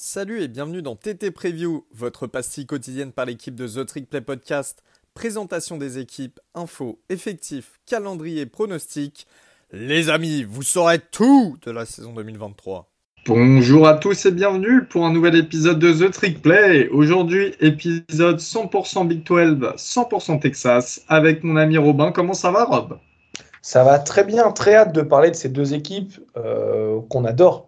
Salut et bienvenue dans TT Preview, votre pastille quotidienne par l'équipe de The Trick Play Podcast. Présentation des équipes, infos, effectifs, calendrier, pronostics. Les amis, vous saurez tout de la saison 2023. Bonjour à tous et bienvenue pour un nouvel épisode de The Trick Play. Aujourd'hui, épisode 100% Big 12, 100% Texas, avec mon ami Robin. Comment ça va, Rob? Ça va très bien, très hâte de parler de ces deux équipes euh, qu'on adore.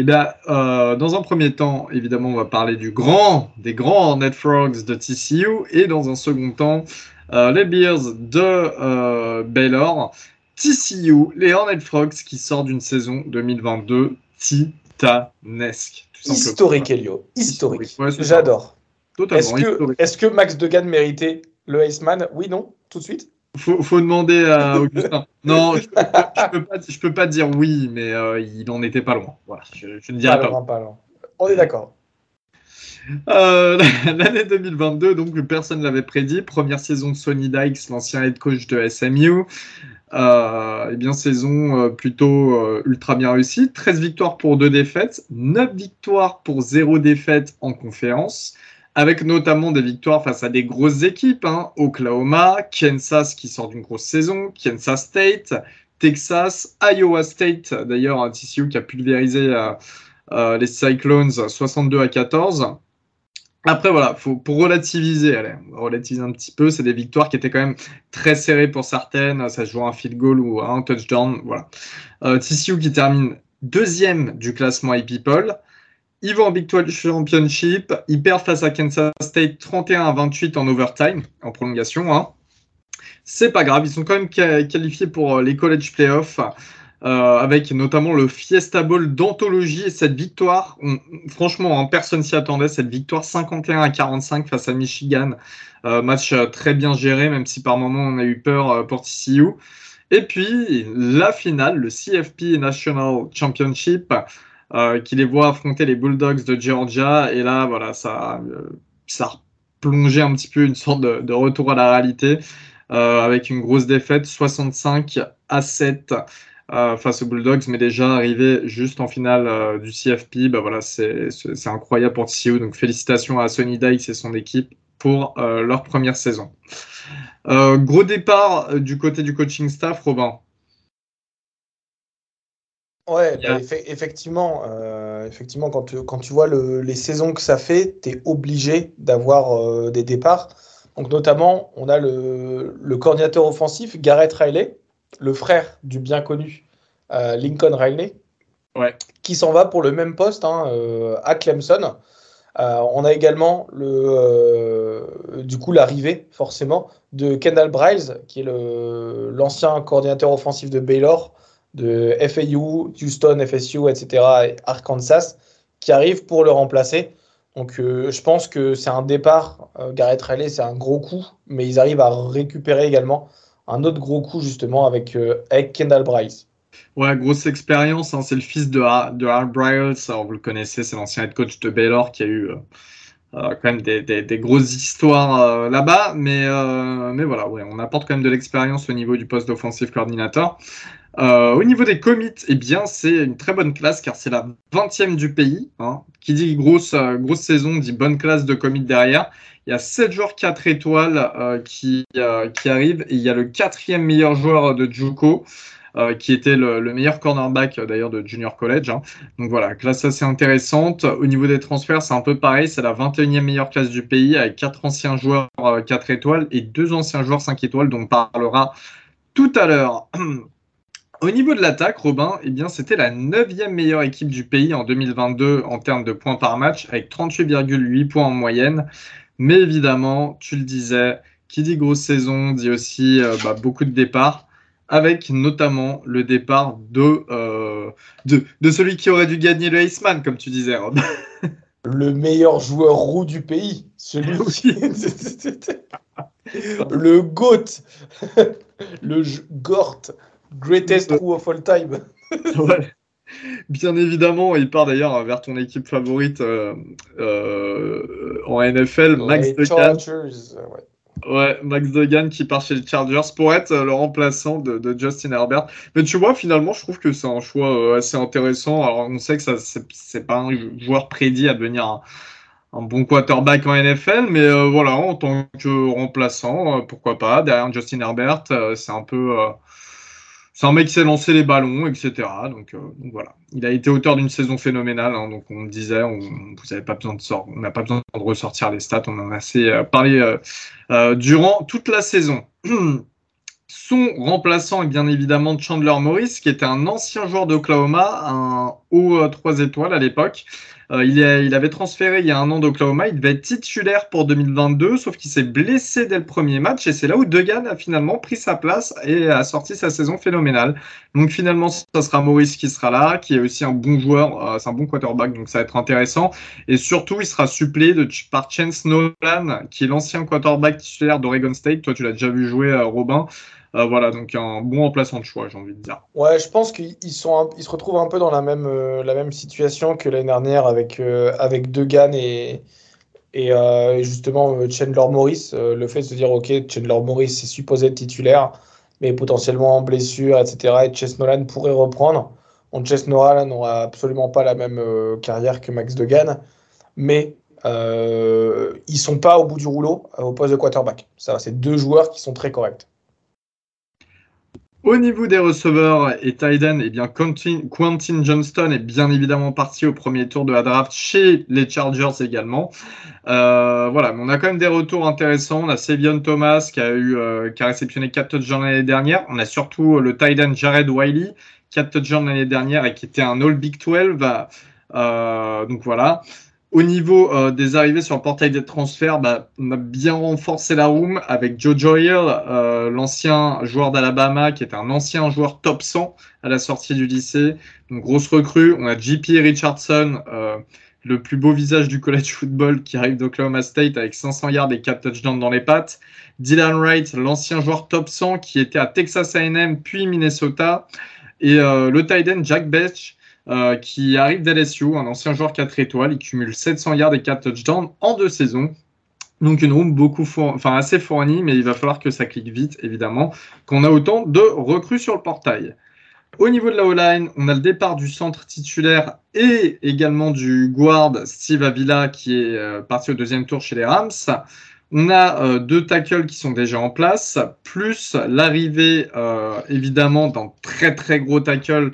Eh bien, euh, dans un premier temps, évidemment, on va parler du grand, des grands Net Frogs de TCU, et dans un second temps, euh, les Bears de Baylor. TCU, les Hornet Frogs qui sort d'une saison 2022 titanesque. Historique, Elio. Historique. J'adore. Est-ce que, est que, Max Degan méritait le Iceman? Oui, non? Tout de suite? Faut, faut demander à Augustin. non, je peux, pas, peux pas dire oui, mais euh, il en était pas loin. Voilà, je, ne dirais pas. pas. On est d'accord. Euh, l'année 2022, donc personne ne l'avait prédit. Première saison de Sonny Dykes, l'ancien head coach de SMU. Euh, eh bien, saison euh, plutôt ultra bien réussie. 13 victoires pour 2 défaites, 9 victoires pour 0 défaite en conférence, avec notamment des victoires face à des grosses équipes. Hein. Oklahoma, Kansas qui sort d'une grosse saison, Kansas State, Texas, Iowa State, d'ailleurs, un TCU qui a pulvérisé les Cyclones 62 à 14. Après, voilà, pour relativiser, allez, relativiser un petit peu, c'est des victoires qui étaient quand même très serrées pour certaines. Ça se joue un field goal ou un touchdown. Voilà. Euh, TCU qui termine deuxième du classement iPeople. Ils vont en Big 12 Championship. Ils perdent face à Kansas State 31 à 28 en overtime, en prolongation. Hein. C'est pas grave, ils sont quand même qualifiés pour euh, les college playoffs. Euh, avec notamment le Fiesta Bowl d'anthologie et cette victoire. franchement, hein, personne s'y attendait. Cette victoire 51 à 45 face à Michigan. Euh, match très bien géré, même si par moments on a eu peur pour TCU. Et puis la finale, le CFP National Championship, qui les voit affronter les Bulldogs de Georgia. Et là, voilà, ça, ça a plongé un petit peu une sorte de, retour à la réalité. avec une grosse défaite, 65 à 7 euh, face aux Bulldogs, mais déjà arrivé juste en finale euh, du CFP, bah voilà, c'est incroyable pour TCU. Donc félicitations à Sonny Dykes et son équipe pour euh, leur première saison. gros départ du côté du coaching staff, Robin. Ouais, bah, effectivement, effectivement, quand tu, quand tu vois le, les saisons que ça fait, tu es obligé d'avoir des départs. Donc notamment, on a le, le coordinateur offensif, Garrett Riley, le frère du bien connu euh, Lincoln Riley, qui s'en va pour le même poste hein, euh, à Clemson. Euh, on a également le, du coup l'arrivée forcément de Kendall Bryles, qui est l'ancien coordinateur offensif de Baylor, de FAU, Houston, FSU, etc., et Arkansas, qui arrive pour le remplacer. Donc je pense que c'est un départ, Garrett Riley, c'est un gros coup, mais ils arrivent à récupérer également un autre gros coup justement avec, euh, Kendall Bryce. Ouais, grosse expérience. Hein. c'est le fils de, de Hart Bryce. vous le connaissez, c'est l'ancien head coach de Baylor qui a eu euh, euh, quand même des, des, grosses histoires là-bas. Mais, mais voilà, ouais, on apporte quand même de l'expérience au niveau du poste d'offensive coordinateur. au niveau des commits, eh bien, c'est une très bonne classe car c'est la 20e du pays. Hein. Qui dit grosse, grosse saison dit bonne classe de commits derrière. Il y a 7 joueurs 4 étoiles euh, qui, euh, qui arrivent et il y a le quatrième meilleur joueur de Juco. Euh, qui était le, meilleur cornerback d'ailleurs de Junior College. Hein. Donc voilà, classe assez intéressante. Au niveau des transferts, c'est un peu pareil, c'est la 21e meilleure classe du pays avec 4 anciens joueurs 4 étoiles et 2 anciens joueurs 5 étoiles dont on parlera tout à l'heure. Au niveau de l'attaque, Robin, eh bien, c'était la 9e meilleure équipe du pays en 2022 en termes de points par match, avec 38,8 points en moyenne. Mais évidemment, tu le disais, qui dit grosse saison dit aussi euh, bah, beaucoup de départs, avec notamment le départ de, euh, de, de, celui qui aurait dû gagner le Iceman, comme tu disais, Rob. Le meilleur joueur roux du pays, celui le GOAT, le GORT, greatest roux of all time. ouais. Bien évidemment, il part d'ailleurs vers ton équipe favorite euh, euh, en NFL, Max Decan. Ouais, Max Duggan qui part chez les Chargers pour être le remplaçant de, Justin Herbert. Mais tu vois, finalement, je trouve que c'est un choix euh, assez intéressant. Alors, on sait que ça, c'est pas un joueur prédit à devenir un, bon quarterback en NFL, mais euh, voilà, en tant que remplaçant, euh, pourquoi pas, derrière Justin Herbert, c'est un peu c'est un mec qui sait lancer les ballons, etc. Euh, donc, voilà. Il a été auteur d'une saison phénoménale. Hein, donc on disait, on n'a pas besoin de ressortir les stats. On en a assez euh, parlé euh, durant toute la saison. Son remplaçant est bien évidemment Chandler Morris, qui était un ancien joueur d'Oklahoma, un haut 3 étoiles à l'époque, euh, il, avait transféré il y a un an d'Oklahoma. Il devait être titulaire pour 2022, sauf qu'il s'est blessé dès le premier match. Et c'est là où Degan a finalement pris sa place et a sorti sa saison phénoménale. Donc finalement, ça sera Maurice qui sera là, qui est aussi un bon joueur. Euh, c'est un bon quarterback, donc ça va être intéressant. Et surtout, il sera supplé de, par Chance Nolan, qui est l'ancien quarterback titulaire d'Oregon State. Toi, tu l'as déjà vu jouer, euh, Robin. Euh, voilà, donc un bon remplaçant de choix, j'ai envie de dire. Ouais, je pense qu'ils sont, ils se retrouvent un peu dans la même, euh, la même situation que l'année dernière avec, euh, avec Degan et, et justement Chandler Morris. le fait de se dire, ok, Chandler Morris est supposé être titulaire, mais potentiellement en blessure, etc. Et Chess Nolan pourrait reprendre. Bon, Chess Nolan n'aura absolument pas la même carrière que Max Degan, mais ils sont pas au bout du rouleau au poste de quarterback. Ça, c'est deux joueurs qui sont très corrects. Au niveau des receveurs et Tyden, eh bien Quentin, Johnston est bien évidemment parti au premier tour de la draft chez les Chargers également. Euh, voilà, mais on a quand même des retours intéressants. On a Sevion Thomas qui a eu euh, qui a réceptionné 4 touchdowns l'année dernière. On a surtout le Tyden Jared Wiley, 4 touchdowns l'année dernière et qui était un All Big 12. Euh, donc voilà. Au niveau euh, des arrivées sur le portail des transferts, bah, on a bien renforcé la room avec Joe Hill, euh, l'ancien joueur d'Alabama, qui est un ancien joueur top 100 à la sortie du lycée. Donc grosse recrue. On a JP Richardson, euh, le plus beau visage du college football, qui arrive d'Oklahoma State avec 500 yards et 4 touchdowns dans les pattes. Dylan Wright, l'ancien joueur top 100, qui était à Texas A&M puis Minnesota. Et le tight Jack Betch, euh, qui arrive d'LSU, un ancien joueur 4 étoiles. Il cumule 700 yards et 4 touchdowns en deux saisons. Donc une room beaucoup enfin assez fournie, mais il va falloir que ça clique vite, évidemment, qu'on a autant de recrues sur le portail. Au niveau de la O-line, on a le départ du centre titulaire et également du guard Steve Avila qui est euh, parti au deuxième tour chez les Rams. On a euh, deux tackles qui sont déjà en place, plus l'arrivée évidemment d'un très très gros tackle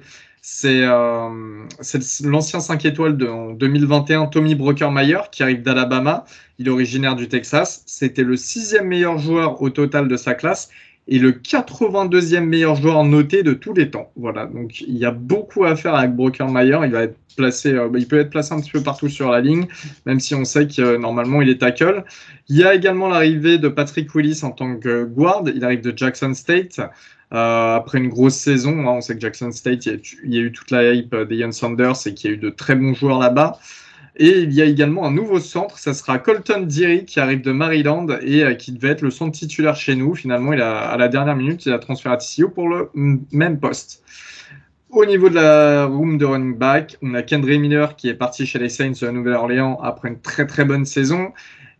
euh, c'est l'ancien 5 étoiles de, en 2021, Tommy Brockermeyer, qui arrive d'Alabama. Il est originaire du Texas. C'était le sixième meilleur joueur au total de sa classe et le 82e meilleur joueur noté de tous les temps. Voilà, donc il y a beaucoup à faire avec Brockermeyer. Il va être placé, euh, il peut être placé un petit peu partout sur la ligne, même si on sait que euh, normalement il est tackle. Il y a également l'arrivée de Patrick Willis en tant que guard. Il arrive de Jackson State. Euh, après une grosse saison, hein, on sait que Jackson State, il y, a, eu toute la hype des Young Sanders et qu'il y a eu de très bons joueurs là-bas. Et il y a également un nouveau centre, ça sera Colton Deary qui arrive de Maryland et euh, qui devait être le centre titulaire chez nous. Finalement, il a, à la dernière minute, il a transféré à TCU pour le même poste. Au niveau de la room de running back, on a Kendra Miller qui est parti chez les Saints de Nouvelle-Orléans après une très très bonne saison.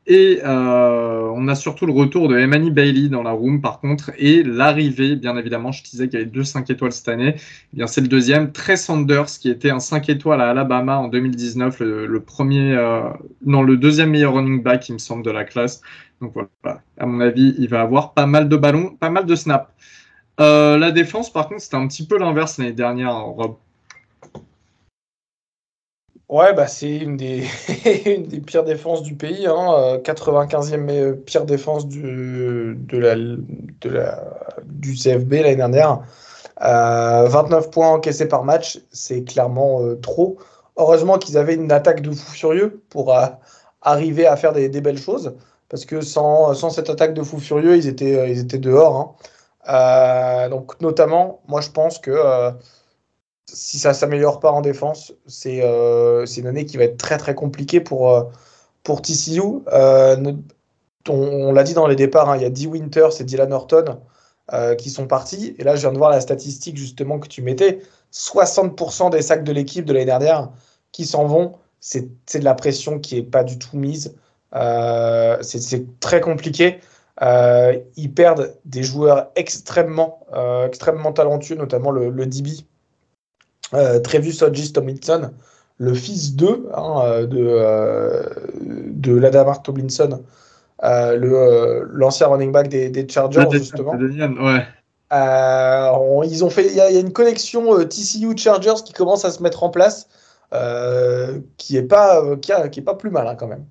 Et euh, on a surtout le retour de Emani Bailey dans la room, par contre, et l'arrivée, bien évidemment, je disais qu'il y avait deux 5 étoiles cette année. Eh bien, c'est le deuxième, Trey Sanders, qui était un 5 étoiles à Alabama en 2019, le, premier, euh, non, le deuxième meilleur running back, il me semble, de la classe. Donc voilà, à mon avis, il va avoir pas mal de ballons, pas mal de snaps. Euh, la défense, par contre, c'était un petit peu l'inverse l'année dernière, Rob. Ouais, bah, c'est une des, pires défenses du pays. Hein. 95e euh, pire défense du, CFB l'année dernière. 29 euh, points encaissés par match, c'est clairement euh, trop. Heureusement qu'ils avaient une attaque de fou furieux pour arriver à faire des, belles choses. Parce que sans, cette attaque de fou furieux, ils étaient, ils étaient dehors. Hein. donc, notamment, moi, je pense que si ça s'améliore pas en défense, euh, c'est une année qui va être très très compliquée pour, euh, pour TCU. Euh, on, l'a dit dans les départs, hein, il y a Dee Winters et Dylan Norton qui sont partis. Et là, je viens de voir la statistique justement que tu mettais. 60% des sacs de l'équipe de l'année dernière qui s'en vont. C'est de la pression qui n'est pas du tout mise. c'est très compliqué. ils perdent des joueurs extrêmement, extrêmement talentueux, notamment le, le DB, Trevis Hodges Tomlinson, le fils d'eux, hein, de, de Ladamar Tomlinson, l'ancien running back des, Chargers, justement. Ouais. Euh, ils ont fait, il y, a une connexion euh, TCU Chargers qui commence à se mettre en place, euh, qui est pas, qui, est pas plus mal hein, quand même.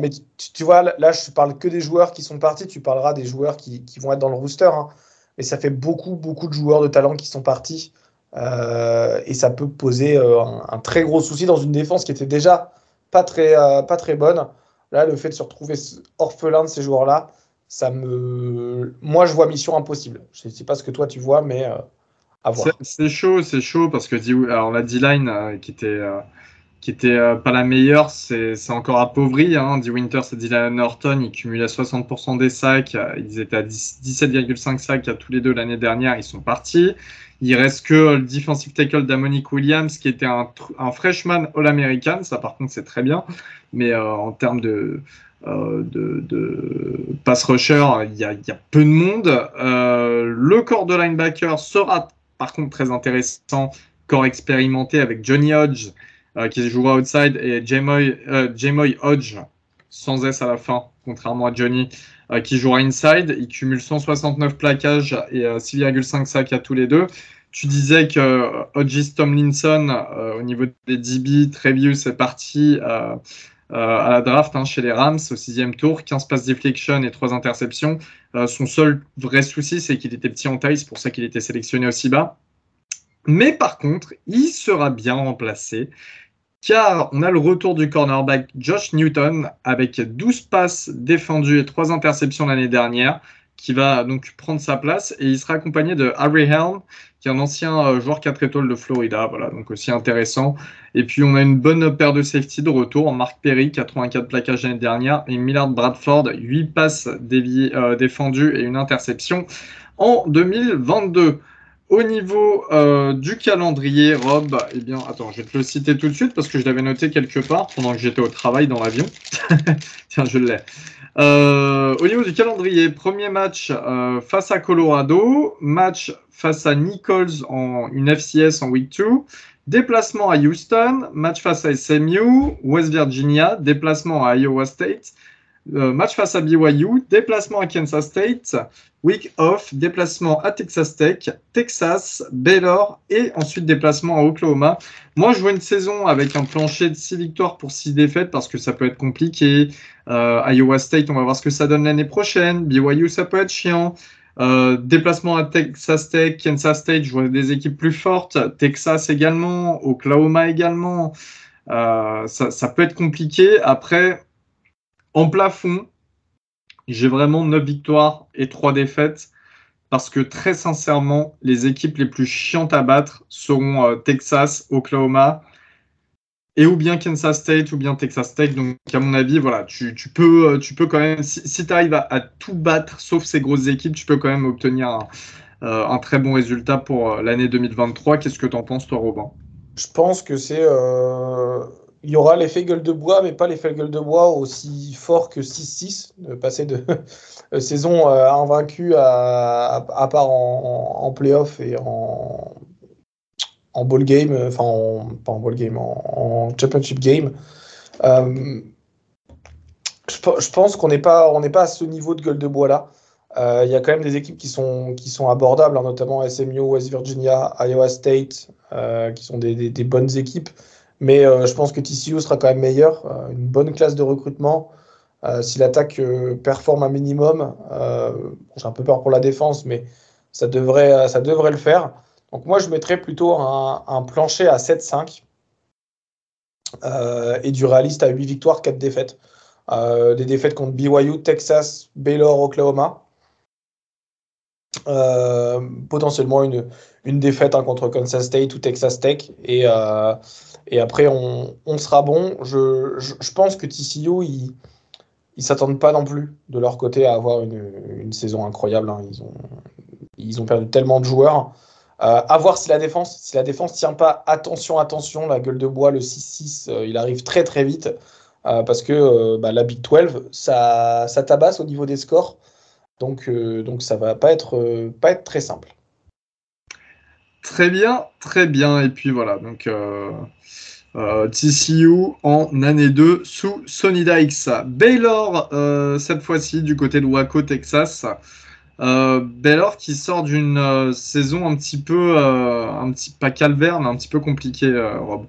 Mais tu, vois, là, je parle que des joueurs qui sont partis. Tu parleras des joueurs qui, vont être dans le rooster. Hein. Mais ça fait beaucoup, beaucoup de joueurs de talent qui sont partis. Et ça peut poser un, très gros souci dans une défense qui était déjà pas très, pas très bonne. Là, le fait de se retrouver orphelin de ces joueurs-là, ça me. Moi, je vois mission impossible. Je ne sais pas ce que toi tu vois, mais euh, à voir. C'est chaud, c'est chaud parce que alors la D-line euh, qui était. Euh, qui était pas la meilleure, c'est encore appauvri. Hein. D. Winters et Dylan Norton, ils cumulaient 60% des sacs. Ils étaient à 17,5 sacs à tous les deux l'année dernière. Ils sont partis. Il reste que le defensive tackle d'Amonique Williams, qui était un, freshman All-American. Ça, par contre, c'est très bien. Mais en termes de, euh, de, pass rusher, il y, a, peu de monde. Euh, le corps de linebacker sera par contre très intéressant, corps expérimenté avec Johnny Hodge euh, qui jouera outside et Jamoy Hodge sans S à la fin, contrairement à Johnny qui jouera inside. Il cumule 169 plaquages et 6,5 sacs à tous les deux. Tu disais que Hodges Tomlinson, au niveau des DB, Trevius est parti. Euh, à la draft hein, chez les Rams au sixième tour, 15 passes deflection et 3 interceptions. Euh, son seul vrai souci, c'est qu'il était petit en taille, c'est pour ça qu'il était sélectionné aussi bas. Mais par contre, il sera bien remplacé car on a le retour du cornerback Josh Newton avec 12 passes défendues et 3 interceptions l'année dernière qui va donc prendre sa place et il sera accompagné de Harry Helm qui est un ancien euh, joueur 4 étoiles de Florida, voilà, donc aussi intéressant. Et puis on a une bonne paire de safety de retour, Marc Perry, 84 plaquages l'année dernière, et Millard Bradford, 8 passes euh, défendues et une interception en 2022. Au niveau euh, du calendrier, Rob, eh bien, attends, je vais te le citer tout de suite parce que je l'avais noté quelque part pendant que j'étais au travail dans l'avion. Tiens, je l'ai. Euh, au niveau du calendrier, premier match euh, face à Colorado, match face à Nichols en une FCS en week 2, déplacement à Houston, match face à SMU, West Virginia, déplacement à Iowa State, match face à BYU, déplacement à Kansas State, week off, déplacement à Texas Tech, Texas, Baylor et ensuite déplacement à Oklahoma. Moi, je vois une saison avec un plancher de 6 victoires pour 6 défaites parce que ça peut être compliqué. Euh, Iowa State, on va voir ce que ça donne l'année prochaine. BYU, ça peut être chiant. Euh, déplacement à Texas Tech, Kansas State, je vois des équipes plus fortes. Texas également, Oklahoma également. ça peut être compliqué. Après, en plafond, j'ai vraiment 9 victoires et 3 défaites parce que très sincèrement, les équipes les plus chiantes à battre seront euh, Texas, Oklahoma et ou bien Kansas State ou bien Texas Tech. Donc, à mon avis, voilà, tu, peux, euh, tu quand même, si, tu arrives à, tout battre, sauf ces grosses équipes, tu peux quand même obtenir un, euh, très bon résultat pour l'année 2023. Qu'est-ce que tu en penses, toi, Robin? Je pense que c'est il y aura l'effet gueule de bois, mais pas l'effet gueule de bois aussi fort que 6-6, de passer de saison euh, invaincue à, à, part en, playoff et en, en ball game, euh, enfin pas en ball game, en, championship game. Euh, je, pense qu'on n'est pas, pas à ce niveau de gueule de bois là. Il y a quand même des équipes qui sont, qui sont abordables, hein, notamment SMU, West Virginia, Iowa State, qui sont des bonnes équipes. Mais euh, je pense que TCU sera quand même meilleur. Euh, une bonne classe de recrutement. Euh, si l'attaque performe un minimum, j'ai un peu peur pour la défense, mais ça devrait, ça devrait le faire. Donc moi, je mettrais plutôt un, plancher à 7-5 et du réaliste à 8 victoires, 4 défaites. des défaites contre BYU, Texas, Baylor, Oklahoma. potentiellement une, une défaite hein, contre Kansas State ou Texas Tech. Et, et après, on, sera bon. Je, je, pense que TCU, ils ne s'attendent pas non plus de leur côté à avoir une, une saison incroyable. Hein. Ils, ont, ils ont perdu tellement de joueurs. Euh, à voir si la défense, si la défense tient pas, attention, attention, la gueule de bois, le 6-6, euh, il arrive très très vite. parce que bah, la Big 12, ça, ça tabasse au niveau des scores. Donc, donc ça va pas être, pas être très simple. Très bien, très bien. Et puis voilà, donc euh, TCU en année 2 sous Sonny Dykes. Baylor, euh, cette fois-ci, du côté de Waco, Texas. Euh, Baylor qui sort d'une saison un petit peu, un petit, pas calvaire, mais un petit peu compliquée, Rob.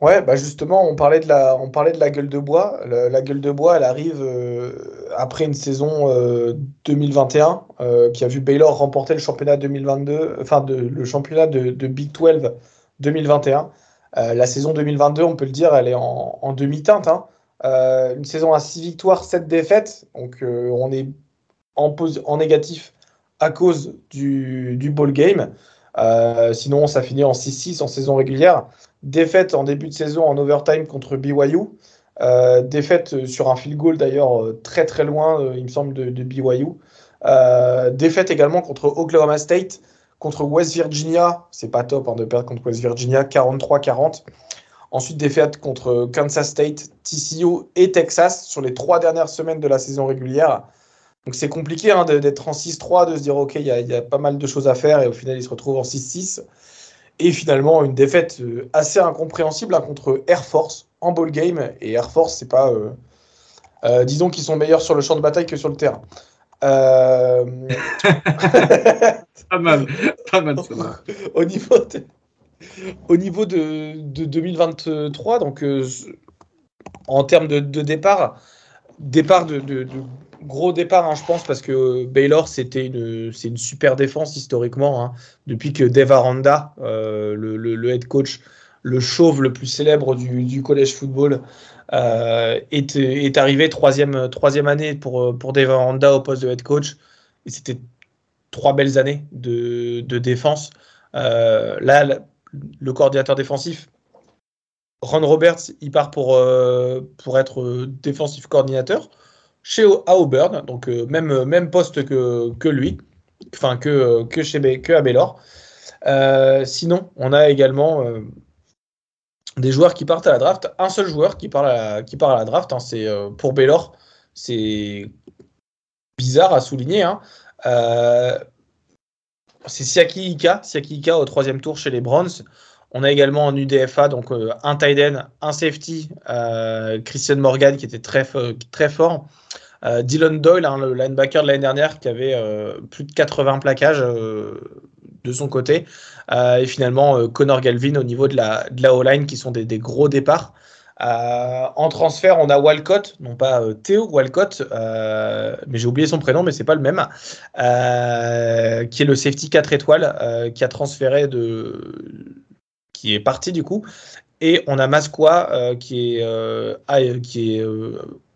Ouais, bah justement, on parlait de la, on parlait de la gueule de bois. La, gueule de bois, elle arrive après une saison 2021 qui a vu Baylor remporter le championnat 2022, enfin le championnat de Big 12 2021. Euh, la saison 2022, on peut le dire, elle est en, demi-teinte. Hein. Euh, une saison à 6 victoires, 7 défaites. Donc euh, on est en, en, négatif à cause du, du ball game. sinon, ça finit en 6-6 en saison régulière. Défaite en début de saison en overtime contre BYU. défaite sur un field goal d'ailleurs très très loin, il me semble, de, de BYU. défaite également contre Oklahoma State Contre West Virginia, c'est pas top hein, de perdre contre West Virginia, 43-40. Ensuite, défaite contre Kansas State, TCU et Texas sur les trois dernières semaines de la saison régulière. Donc c'est compliqué hein, d'être en 6-3, de se dire ok, il y, a pas mal de choses à faire et au final il se retrouve en 6-6. Et finalement une défaite euh, assez incompréhensible hein, contre Air Force en ball game. Et Air Force, c'est pas, euh, euh, disons qu'ils sont meilleurs sur le champ de bataille que sur le terrain. Euh, pas mal, pas mal. Au niveau de, au niveau de, 2023, donc euh, en termes de, départ, départ de, gros départ, hein, je pense, parce que Baylor, c'était une, c'est une super défense historiquement, hein, depuis que Dave Aranda, euh, le, head coach, le chauve le plus célèbre du, du collège football, euh, est, arrivé troisième, troisième année pour, pour Aranda au poste de head coach. Et c'était trois belles années de, de défense. Euh, là, le coordinateur défensif, Ron Roberts, il part pour, euh, pour être défensif coordinateur chez à Auburn, donc même, même poste que, que lui, enfin que, que, chez, que à Baylor. sinon, on a également des joueurs qui partent à la draft. Un seul joueur qui part à la, qui draft, hein, euh, pour Baylor. C'est bizarre à souligner. Hein. Euh, c'est Siaki Ika, au troisième tour chez les Browns. On a également en UDFA donc euh, un tight end, un safety, Christian Morgan qui était très, très fort. Dylan Doyle, hein, le linebacker de l'année dernière qui avait plus de 80 plaquages de son côté. Euh, et finalement, euh, Connor Galvin au niveau de la, de O-line qui sont des, gros départs. Euh, en transfert, on a Walcott, non pas Théo Walcott, mais j'ai oublié son prénom, mais c'est pas le même, qui est le safety 4 étoiles, qui a transféré de, qui est parti du coup. Et on a Masqua qui est, qui est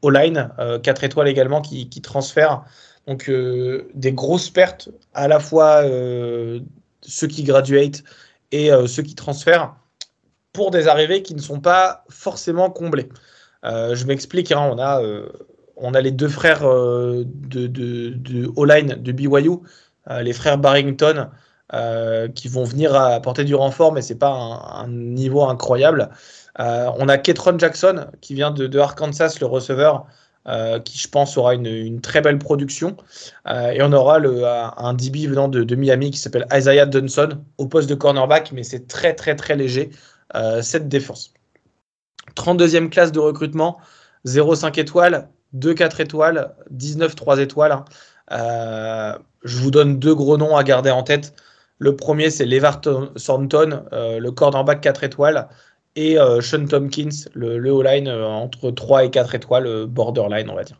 O-line, 4 étoiles également, qui, qui transfère. Donc des grosses pertes à la fois ceux qui graduate et euh, ceux qui transfèrent pour des arrivées qui ne sont pas forcément comblées. Euh, je m'explique, hein, on, a, euh, on a les deux frères de, de, de O-line de BYU, les frères Barrington, qui vont venir apporter du renfort, mais ce n'est pas un, niveau incroyable. on a Ketron Jackson, qui vient de, de Arkansas, le receveur, euh, qui je pense aura une, très belle production. Euh, et on aura un DB venant de, Miami qui s'appelle Isaiah Dunson au poste de cornerback, mais c'est très très très léger euh, cette défense. 32e classe de recrutement, 0,5 étoiles, 2,4 étoiles, 19 3 étoiles. je vous donne deux gros noms à garder en tête. Le premier, c'est Levar Thornton, le cornerback 4 étoiles et euh, Sean Tompkins, le, le O-line euh, entre 3 et 4 étoiles, euh, borderline, on va dire.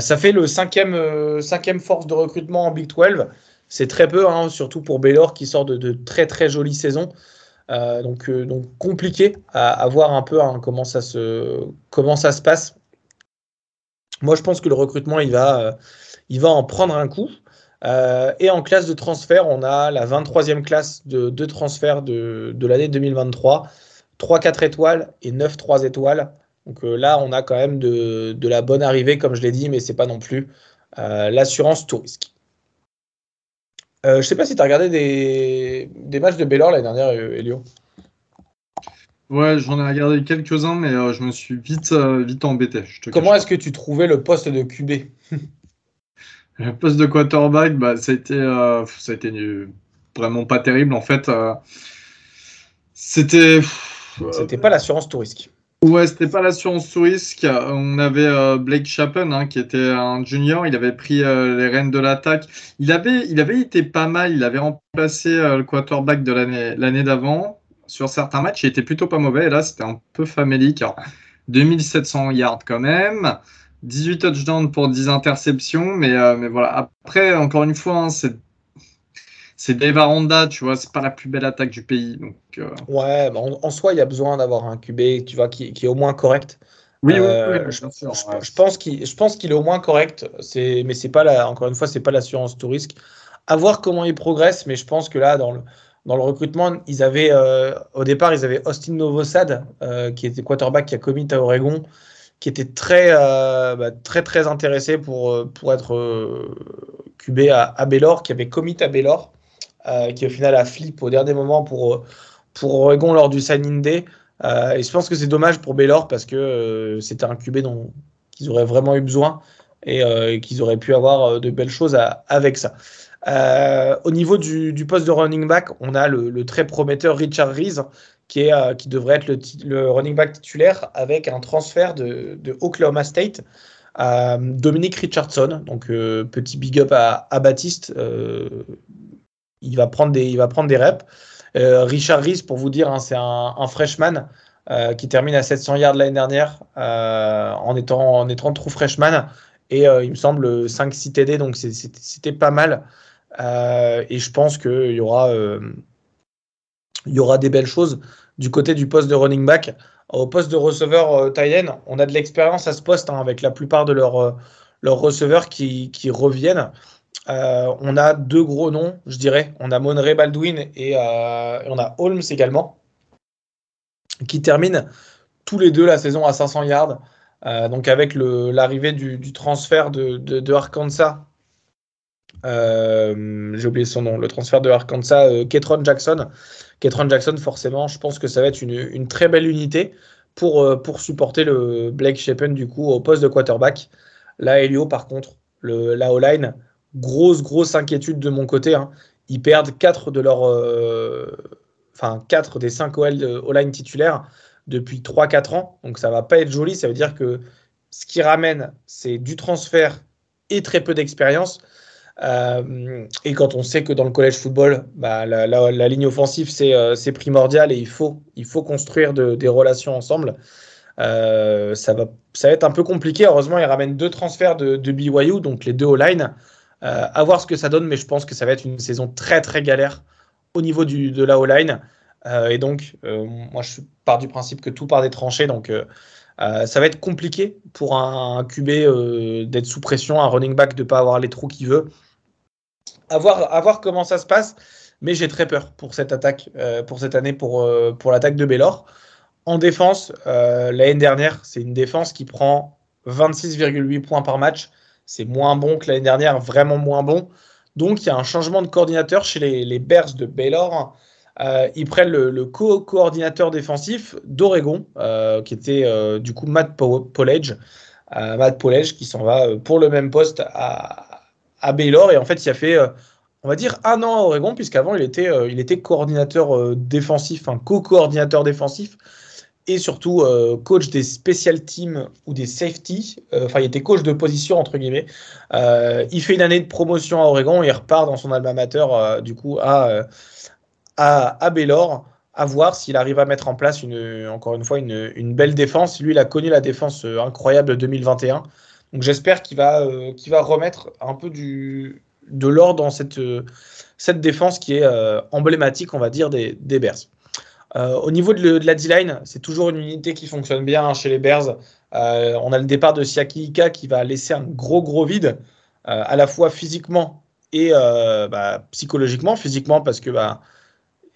ça fait le cinquième, cinquième force de recrutement en Big 12. C'est très peu, hein, surtout pour Baylor qui sort de, très très jolies saisons. donc, donc compliqué à, voir un peu hein, comment, ça se, comment ça se passe. Moi, je pense que le recrutement, il va, il va en prendre un coup. et en classe de transfert, on a la 23e classe de, de transfert de, de l'année 2023 3-4 étoiles et 9-3 étoiles. Donc euh, là, on a quand même de, la bonne arrivée, comme je l'ai dit, mais c'est pas non plus euh, l'assurance tout risque. Euh, je sais pas si tu as regardé des, matchs de Baylor l'année dernière, Elio. Ouais, j'en ai regardé quelques-uns, mais je me suis vite, vite embêté. Comment est-ce que tu trouvais le poste de QB Le poste de quarterback, bah, ça a été, ça a été vraiment pas terrible. En fait, c'était. C'était pas l'assurance tout risque. Ouais, c'était pas l'assurance tout risque. On avait euh, Blake Chapin, hein, qui était un junior. Il avait pris euh, les rênes de l'attaque. Il avait, il avait été pas mal. Il avait remplacé euh, le quarterback de l'année d'avant. Sur certains matchs, il était plutôt pas mauvais. Là, c'était un peu famélique. 2700 yards quand même. 18 touchdowns pour 10 interceptions. Mais, mais voilà. Après, encore une fois, hein, c'est c'est Dave Aranda, tu vois, c'est pas la plus belle attaque du pays. Donc, euh. Ouais, en, soi, il y a besoin d'avoir un QB, tu vois, qui, est au moins correct. Oui, oui, euh, je, je, pense qu'il, je pense qu'il est au moins correct, c'est, mais c'est pas la, encore une fois, c'est pas l'assurance tout risque. À voir comment il progresse, mais je pense que là, dans le, dans le recrutement, ils avaient, euh, au départ, ils avaient Austin Novosad, qui était quarterback qui a commis à Oregon, qui était très, bah, très, très intéressé pour, pour être QB à, à Baylor, qui avait commis à Baylor. Euh, qui au final a flip au dernier moment pour, euh, pour Oregon lors du signing day. Euh, et je pense que c'est dommage pour Baylor parce que c'était un QB dont qu'ils auraient vraiment eu besoin et qu'ils auraient pu avoir de belles choses avec ça. au niveau du, poste de running back, on a le, très prometteur Richard Reese qui, est, qui devrait être le, running back titulaire avec un transfert de, Oklahoma State. Dominique Richardson, donc petit big up à, à Baptiste, il va prendre des, il va prendre des reps. Euh, Richard Reese, pour vous dire, hein, c'est un, freshman euh, qui termine à 700 yards l'année dernière euh, en, étant, en étant freshman. Et il me semble 5-6 TD, donc c'était pas mal. et je pense qu'il y aura, y aura des belles choses du côté du poste de running back. Au poste de receveur euh, on a de l'expérience à ce poste hein, avec la plupart de leurs, leurs receveurs qui, qui reviennent. Euh, on a deux gros noms, je dirais. On a Monray Baldwin et, euh, on a Holmes également, qui terminent tous les deux la saison à 500 yards. Euh, donc avec l'arrivée du, transfert de, Arkansas, j'ai oublié son nom, le transfert de Arkansas, Ketron Jackson. Ketron Jackson, forcément, je pense que ça va être une, très belle unité pour, pour supporter le Blake Shapen du coup au poste de quarterback. Là, Helio, par contre, le, la O-line, grosse, grosse inquiétude de mon côté. Hein. Ils perdent 4 de leurs. Euh, enfin, 4 des 5 all-line titulaires depuis 3-4 ans. Donc ça va pas être joli. Ça veut dire que ce qui ramène, c'est du transfert et très peu d'expérience. Euh, et quand on sait que dans le collège football, bah, la, ligne offensive, euh, c'est primordial et il faut, il faut construire des relations ensemble. ça, va, ça va être un peu compliqué. Heureusement, ils ramènent deux transferts de, de BYU, donc les deux all-line. Euh, à voir ce que ça donne, mais je pense que ça va être une saison très très galère au niveau du, de la O-line. Euh, et donc, euh, moi je pars du principe que tout part des tranchées. Donc, ça va être compliqué pour un, QB d'être sous pression, un running back de ne pas avoir les trous qu'il veut. À voir, comment ça se passe. Mais j'ai très peur pour cette attaque, pour cette année, pour, pour l'attaque de Baylor. En défense, l'année dernière, c'est une défense qui prend 26,8 points par match c'est moins bon que l'année dernière, vraiment moins bon. Donc il y a un changement de coordinateur chez les, Bears de Baylor. Euh, ils prennent le, co-coordinateur défensif d'Oregon, euh, qui était euh, du coup Matt Poledge. Matt Poledge qui s'en va pour le même poste à, à, Baylor. Et en fait, il a fait, on va dire, un an à Oregon, puisqu'avant, il était, il était coordinateur défensif, un co-coordinateur défensif et surtout euh, coach des special teams ou des safety. Euh, enfin, il était coach de position, entre guillemets. Euh, il fait une année de promotion à Oregon et il repart dans son alma mater, du coup, à, à, à, Baylor, à voir s'il arrive à mettre en place, une, encore une fois, une, belle défense. Lui, il a connu la défense incroyable 2021. Donc, j'espère qu'il va, qu'il va remettre un peu du, de l'or dans cette, cette défense qui est emblématique, on va dire, des, des Bears. Euh, au niveau de, la D-line, c'est toujours une unité qui fonctionne bien chez les Bears. Euh, on a le départ de Siaki qui va laisser un gros gros vide, euh, à la fois physiquement et bah, psychologiquement. Physiquement parce que bah,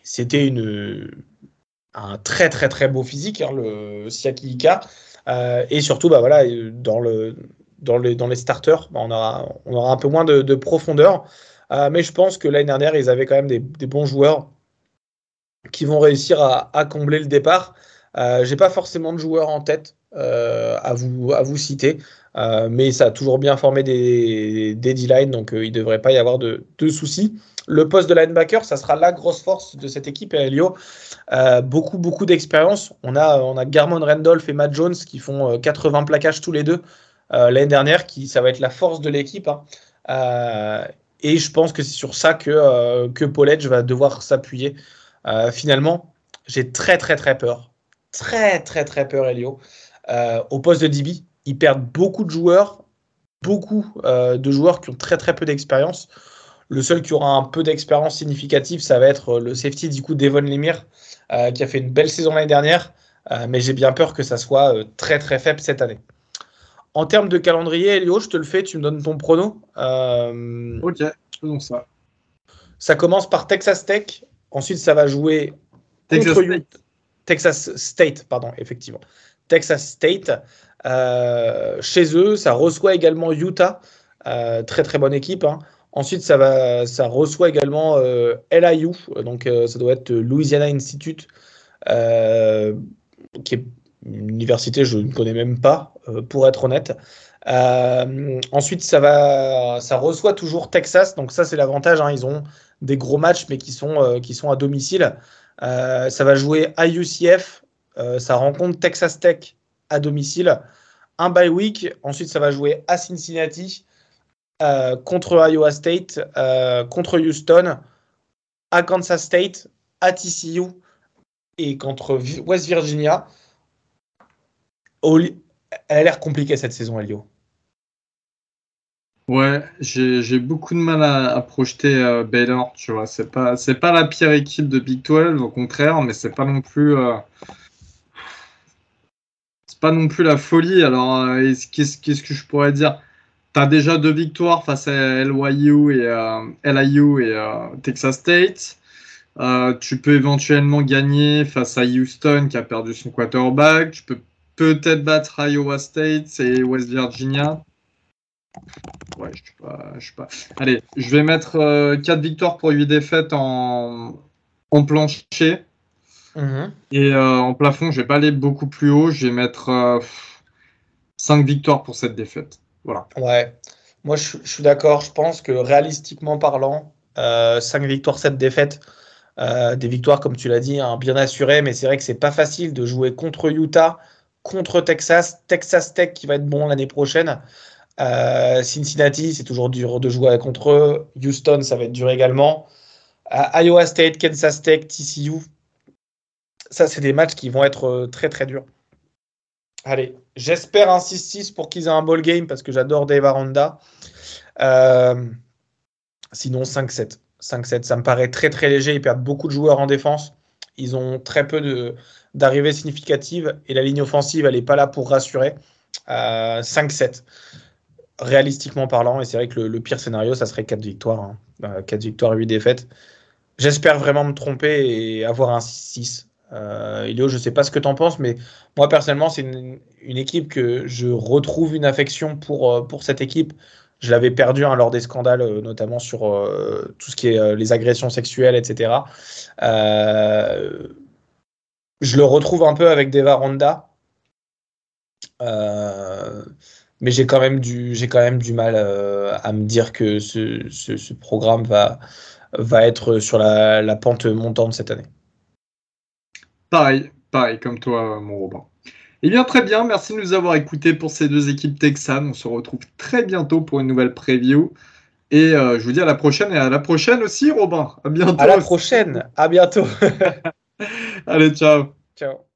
c'était un très très très beau physique, hein, le Siaki Ika. et surtout, bah, dans, le, dans, les, starters, on aura un peu moins de, profondeur. mais je pense que l'année dernière, ils avaient quand même des bons joueurs qui vont réussir à, combler le départ. Euh, J'ai pas forcément de joueurs en tête à, vous, à vous citer, mais ça a toujours bien formé des, des D-line, donc il ne devrait pas y avoir de, de soucis. Le poste de linebacker, ça sera la grosse force de cette équipe, Elio. Euh, beaucoup, beaucoup d'expérience. On a, on a Garmon Randolph et Matt Jones qui font 80 plaquages tous les deux euh, l'année dernière, qui ça va être la force de l'équipe. Hein. Euh, et je pense que c'est sur ça que, que Paul Edge va devoir s'appuyer. Finalement, j'ai très, très, très peur. Très, très, très peur, Elio. au poste de DB, ils perdent beaucoup de joueurs, beaucoup de joueurs qui ont très, très peu d'expérience. Le seul qui aura un peu d'expérience significative, ça va être le safety du coup Devon Lemire, euh, qui a fait une belle saison l'année dernière, euh, mais j'ai bien peur que ça soit euh, très très faible cette année. En termes de calendrier, Elio, je te le fais, tu me donnes ton prono. ok, faisons ça. Ça commence par Texas Tech, ensuite ça va jouer Texas State. Texas State, pardon, effectivement. Texas State. chez eux, ça reçoit également Utah, très très bonne équipe. Hein. Ensuite, ça, va, ça reçoit également euh, LIU, donc euh, ça doit être Louisiana Institute, euh, qui est une université je ne connais même pas, pour être honnête. Ensuite, ça, va, ça reçoit toujours Texas, donc ça c'est l'avantage, hein, ils ont des gros matchs mais qui sont, qui sont à domicile. ça va jouer à UCF, ça rencontre Texas Tech à domicile, un bye week, ensuite ça va jouer à Cincinnati. Euh, contre Iowa State, euh, contre Houston, à Kansas State, à TCU et contre West Virginia. Elle a l'air compliquée cette saison, Elio. Ouais, j'ai beaucoup de mal à, projeter euh, Baylor, tu vois. C'est pas, pas la pire équipe de Big 12, au contraire, mais c'est pas non plus. c'est pas non plus la folie. Alors, qu'est-ce que je pourrais dire? Tu as déjà deux victoires face à LYU et euh, LIU et euh, Texas State. Euh, tu peux éventuellement gagner face à Houston qui a perdu son quarterback. Tu peux peut-être battre Iowa State et West Virginia. Ouais, je sais pas, je sais pas. Allez, je vais mettre 4 victoires pour 8 défaites en, en plancher. Mhm. Et en plafond, je vais pas aller beaucoup plus haut. Je vais mettre 5 victoires pour cette défaite. Voilà. Ouais, moi je, suis d'accord. Je pense que réalistiquement parlant, 5 euh, victoires, 7 défaites, euh, des victoires, comme tu l'as dit, hein, bien assurées, mais c'est vrai que c'est pas facile de jouer contre Utah, contre Texas, Texas Tech qui va être bon l'année prochaine. Euh, Cincinnati, c'est toujours dur de jouer contre eux. Houston, ça va être dur également. Iowa State, Kansas Tech, TCU, ça, c'est des matchs qui vont être très très durs. Allez, j'espère un 6-6 pour qu'ils aient un ball game parce que j'adore Dave Aranda. Euh, sinon, 5-7. 5-7, ça me paraît très très léger. Ils perdent beaucoup de joueurs en défense. Ils ont très peu d'arrivées significatives et la ligne offensive, elle n'est pas là pour rassurer. 5-7, euh, réalistiquement parlant. Et c'est vrai que le, pire scénario, ça serait 4 victoires. 4 hein. euh, victoires, 8 défaites. J'espère vraiment me tromper et avoir un 6-6. Euh, je ne sais pas ce que tu en penses, mais moi personnellement, c'est une, équipe que je retrouve une affection pour, euh, pour cette équipe. Je l'avais perdu hein, lors des scandales, euh, notamment sur euh, tout ce qui est les agressions sexuelles, etc. je le retrouve un peu avec Deva Ronda. mais j'ai quand, même du, quand même du mal à me dire que ce, ce, programme va, va être sur la, la pente montante cette année. Pareil, pareil comme toi, mon Robin. Eh bien, très bien. Merci de nous avoir écoutés pour ces deux équipes texanes. On se retrouve très bientôt pour une nouvelle preview. Et euh, je vous dis à la prochaine et à la prochaine aussi, Robin. À bientôt. À la prochaine. À bientôt. Allez, ciao. Ciao.